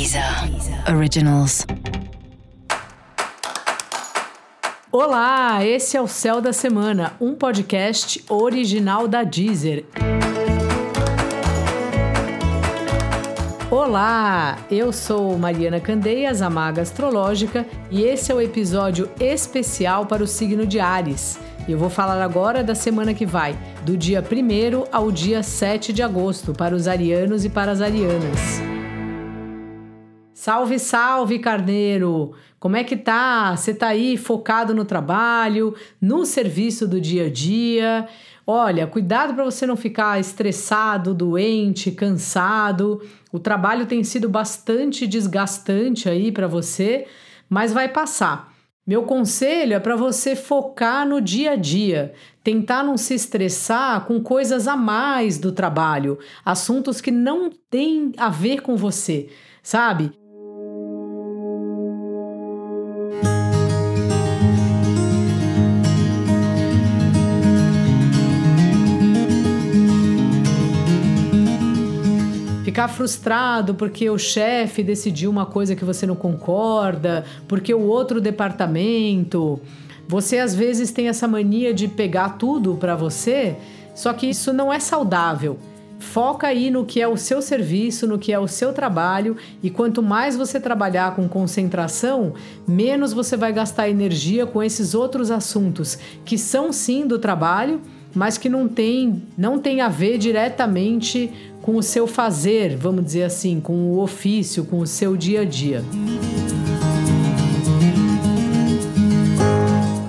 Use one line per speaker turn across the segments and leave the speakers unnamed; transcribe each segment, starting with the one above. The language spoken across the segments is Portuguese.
Deezer Originals. Olá, esse é o Céu da Semana, um podcast original da Deezer. Olá, eu sou Mariana Candeias, a Maga Astrológica, e esse é o episódio especial para o signo de Ares. Eu vou falar agora da semana que vai, do dia 1 ao dia 7 de agosto, para os arianos e para as arianas. Salve, salve, carneiro! Como é que tá? Você tá aí focado no trabalho, no serviço do dia a dia? Olha, cuidado para você não ficar estressado, doente, cansado. O trabalho tem sido bastante desgastante aí para você, mas vai passar. Meu conselho é para você focar no dia a dia, tentar não se estressar com coisas a mais do trabalho, assuntos que não têm a ver com você, sabe? Ficar frustrado porque o chefe decidiu uma coisa que você não concorda, porque o outro departamento. Você às vezes tem essa mania de pegar tudo para você, só que isso não é saudável. Foca aí no que é o seu serviço, no que é o seu trabalho, e quanto mais você trabalhar com concentração, menos você vai gastar energia com esses outros assuntos que são sim do trabalho, mas que não tem, não tem a ver diretamente com o seu fazer, vamos dizer assim, com o ofício, com o seu dia a dia.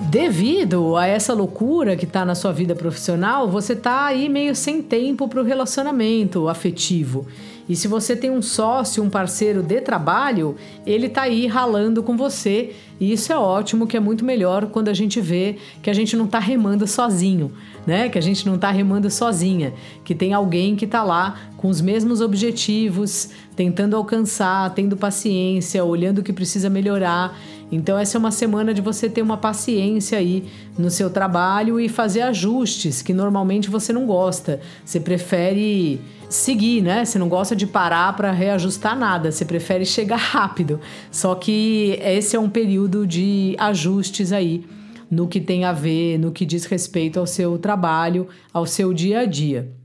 Devido a essa loucura que está na sua vida profissional, você está aí meio sem tempo para o relacionamento afetivo. E se você tem um sócio, um parceiro de trabalho, ele está aí ralando com você. E isso é ótimo, que é muito melhor quando a gente vê que a gente não está remando sozinho, né? Que a gente não está remando sozinha, que tem alguém que está lá com os mesmos objetivos, tentando alcançar, tendo paciência, olhando o que precisa melhorar. Então essa é uma semana de você ter uma paciência aí no seu trabalho e fazer ajustes que normalmente você não gosta. Você prefere seguir, né? Você não gosta de parar para reajustar nada, você prefere chegar rápido. Só que esse é um período de ajustes aí no que tem a ver, no que diz respeito ao seu trabalho, ao seu dia a dia.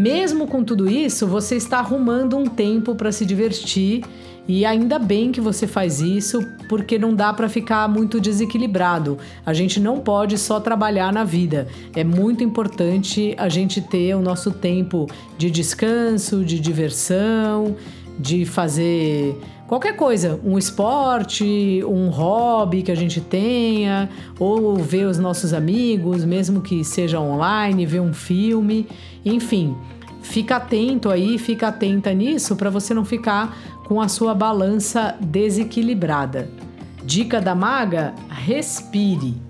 Mesmo com tudo isso, você está arrumando um tempo para se divertir e ainda bem que você faz isso, porque não dá para ficar muito desequilibrado. A gente não pode só trabalhar na vida. É muito importante a gente ter o nosso tempo de descanso, de diversão, de fazer qualquer coisa, um esporte, um hobby que a gente tenha, ou ver os nossos amigos, mesmo que seja online, ver um filme, enfim. Fica atento aí, fica atenta nisso para você não ficar com a sua balança desequilibrada. Dica da maga: respire.